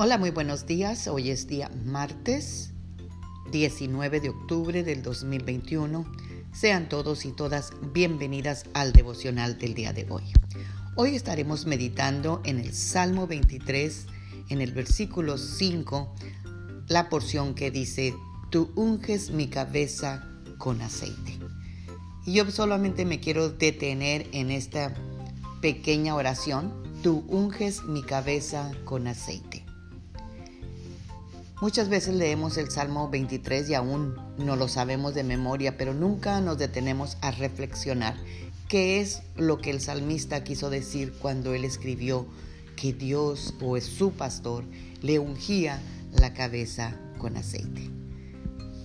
Hola, muy buenos días. Hoy es día martes 19 de octubre del 2021. Sean todos y todas bienvenidas al devocional del día de hoy. Hoy estaremos meditando en el Salmo 23, en el versículo 5, la porción que dice, Tú unges mi cabeza con aceite. Y yo solamente me quiero detener en esta pequeña oración, Tú unges mi cabeza con aceite. Muchas veces leemos el Salmo 23 y aún no lo sabemos de memoria, pero nunca nos detenemos a reflexionar qué es lo que el salmista quiso decir cuando él escribió que Dios o su pastor le ungía la cabeza con aceite.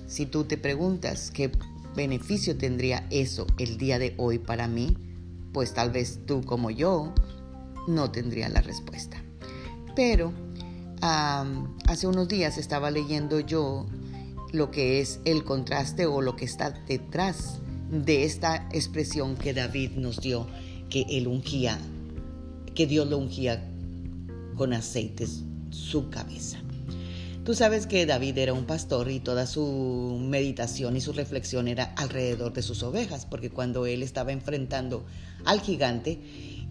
Si tú te preguntas qué beneficio tendría eso el día de hoy para mí, pues tal vez tú como yo no tendría la respuesta. Pero hace unos días estaba leyendo yo lo que es el contraste o lo que está detrás de esta expresión que David nos dio, que él ungía, que Dios lo ungía con aceites su cabeza. Tú sabes que David era un pastor y toda su meditación y su reflexión era alrededor de sus ovejas, porque cuando él estaba enfrentando al gigante,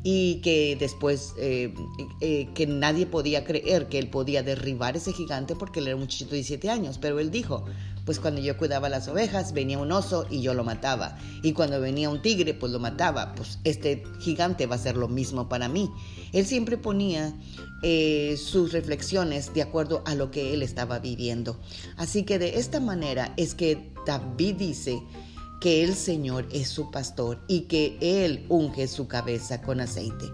y que después eh, eh, que nadie podía creer que él podía derribar ese gigante porque él era un muchachito de 17 años, pero él dijo, pues cuando yo cuidaba las ovejas venía un oso y yo lo mataba, y cuando venía un tigre pues lo mataba, pues este gigante va a ser lo mismo para mí. Él siempre ponía eh, sus reflexiones de acuerdo a lo que él estaba viviendo. Así que de esta manera es que David dice, que el Señor es su pastor y que Él unge su cabeza con aceite.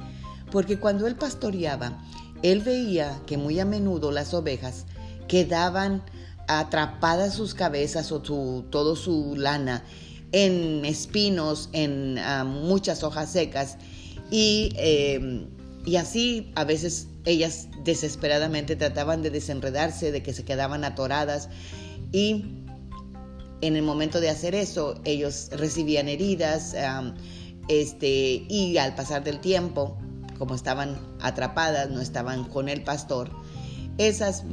Porque cuando Él pastoreaba, Él veía que muy a menudo las ovejas quedaban atrapadas sus cabezas o su, todo su lana en espinos, en ah, muchas hojas secas y, em, y así a veces ellas desesperadamente trataban de desenredarse, de que se quedaban atoradas y en el momento de hacer eso, ellos recibían heridas este, y al pasar del tiempo, como estaban atrapadas, no estaban con el pastor, esas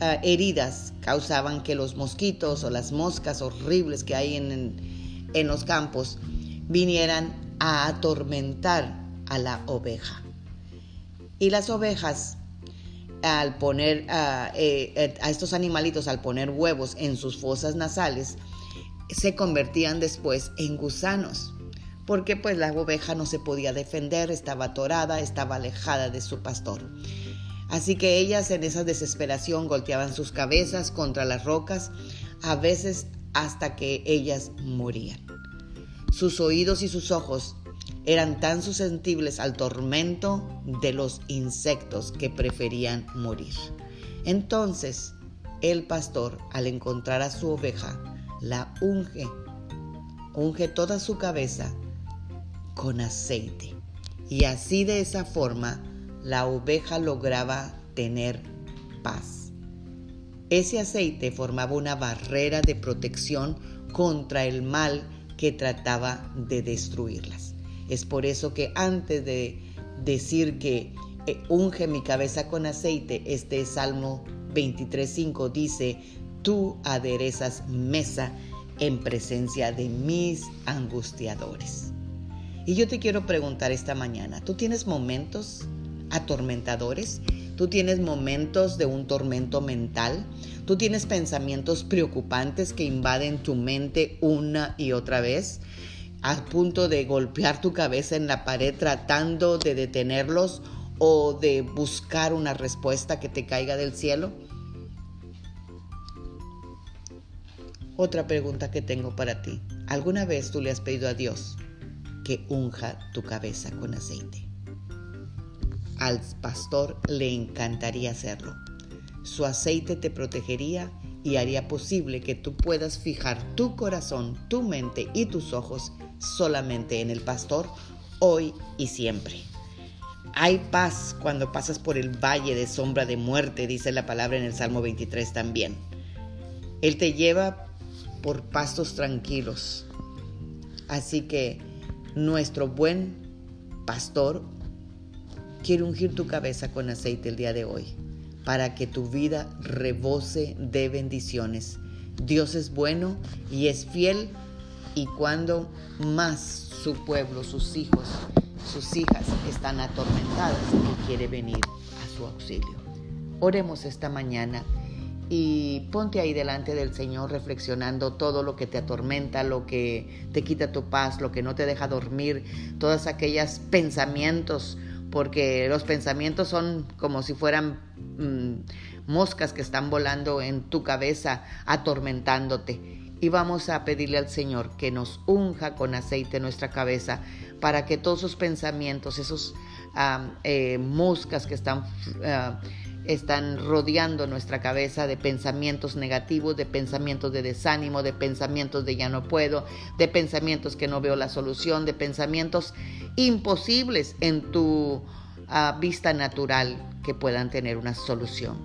ah, heridas causaban que los mosquitos o las moscas horribles que hay en, en los campos vinieran a atormentar a la oveja. Y las ovejas al poner eh, eh, a, estos animalitos, al poner huevos en sus fosas nasales, se convertían después en gusanos, porque pues la oveja no se podía defender, estaba atorada, estaba alejada de su pastor. Así que ellas en esa desesperación golpeaban sus cabezas contra las rocas, a veces hasta que ellas morían. Sus oídos y sus ojos eran tan susceptibles al tormento de los insectos que preferían morir. Entonces el pastor, al encontrar a su oveja, la unge, unge toda su cabeza con aceite. Y así de esa forma la oveja lograba tener paz. Ese aceite formaba una barrera de protección contra el mal que trataba de destruirlas. Es por eso que antes de decir que eh, unge mi cabeza con aceite, este Salmo 23.5 dice, tú aderezas mesa en presencia de mis angustiadores. Y yo te quiero preguntar esta mañana, ¿tú tienes momentos atormentadores? ¿Tú tienes momentos de un tormento mental? ¿Tú tienes pensamientos preocupantes que invaden tu mente una y otra vez? A punto de golpear tu cabeza en la pared tratando de detenerlos o de buscar una respuesta que te caiga del cielo? Otra pregunta que tengo para ti. ¿Alguna vez tú le has pedido a Dios que unja tu cabeza con aceite? Al pastor le encantaría hacerlo. Su aceite te protegería y haría posible que tú puedas fijar tu corazón, tu mente y tus ojos solamente en el pastor, hoy y siempre. Hay paz cuando pasas por el valle de sombra de muerte, dice la palabra en el Salmo 23 también. Él te lleva por pastos tranquilos. Así que nuestro buen pastor quiere ungir tu cabeza con aceite el día de hoy para que tu vida rebose de bendiciones. Dios es bueno y es fiel y cuando más su pueblo, sus hijos, sus hijas están atormentadas, Él quiere venir a su auxilio. Oremos esta mañana y ponte ahí delante del Señor reflexionando todo lo que te atormenta, lo que te quita tu paz, lo que no te deja dormir, todos aquellos pensamientos, porque los pensamientos son como si fueran mm, moscas que están volando en tu cabeza, atormentándote. Y vamos a pedirle al Señor que nos unja con aceite nuestra cabeza para que todos esos pensamientos, esos eh, moscas que están ah, están rodeando nuestra cabeza de pensamientos negativos, de pensamientos de desánimo, de pensamientos de ya no puedo, de pensamientos que no veo la solución, de pensamientos imposibles en tu ah, vista natural que puedan tener una solución.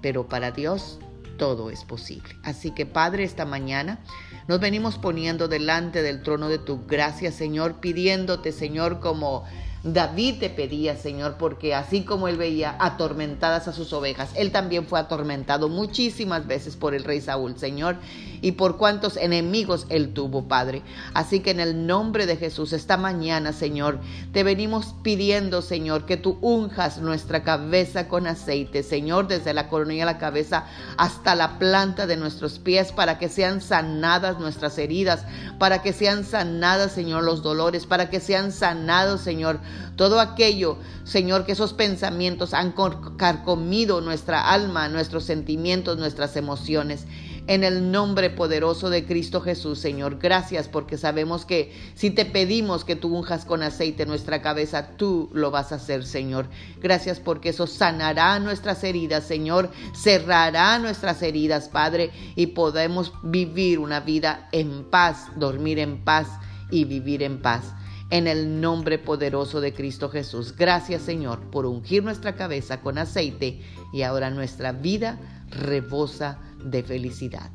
Pero para Dios todo es posible. Así que Padre, esta mañana nos venimos poniendo delante del trono de tu gracia, Señor, pidiéndote, Señor, como David te pedía, Señor, porque así como él veía atormentadas a sus ovejas, él también fue atormentado muchísimas veces por el rey Saúl, Señor, y por cuántos enemigos él tuvo, Padre. Así que en el nombre de Jesús, esta mañana, Señor, te venimos pidiendo, Señor, que tú unjas nuestra cabeza con aceite, Señor, desde la coronilla de la cabeza hasta la planta de nuestros pies, para que sean sanadas nuestras heridas, para que sean sanadas, Señor, los dolores, para que sean sanados, Señor, todo aquello, Señor, que esos pensamientos han carcomido nuestra alma, nuestros sentimientos, nuestras emociones. En el nombre poderoso de Cristo Jesús, Señor, gracias porque sabemos que si te pedimos que tú unjas con aceite nuestra cabeza, tú lo vas a hacer, Señor. Gracias porque eso sanará nuestras heridas, Señor, cerrará nuestras heridas, Padre, y podemos vivir una vida en paz, dormir en paz y vivir en paz en el nombre poderoso de Cristo Jesús. Gracias Señor por ungir nuestra cabeza con aceite y ahora nuestra vida rebosa de felicidad.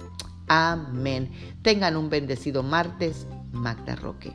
Amén. Tengan un bendecido martes, Magda Roque.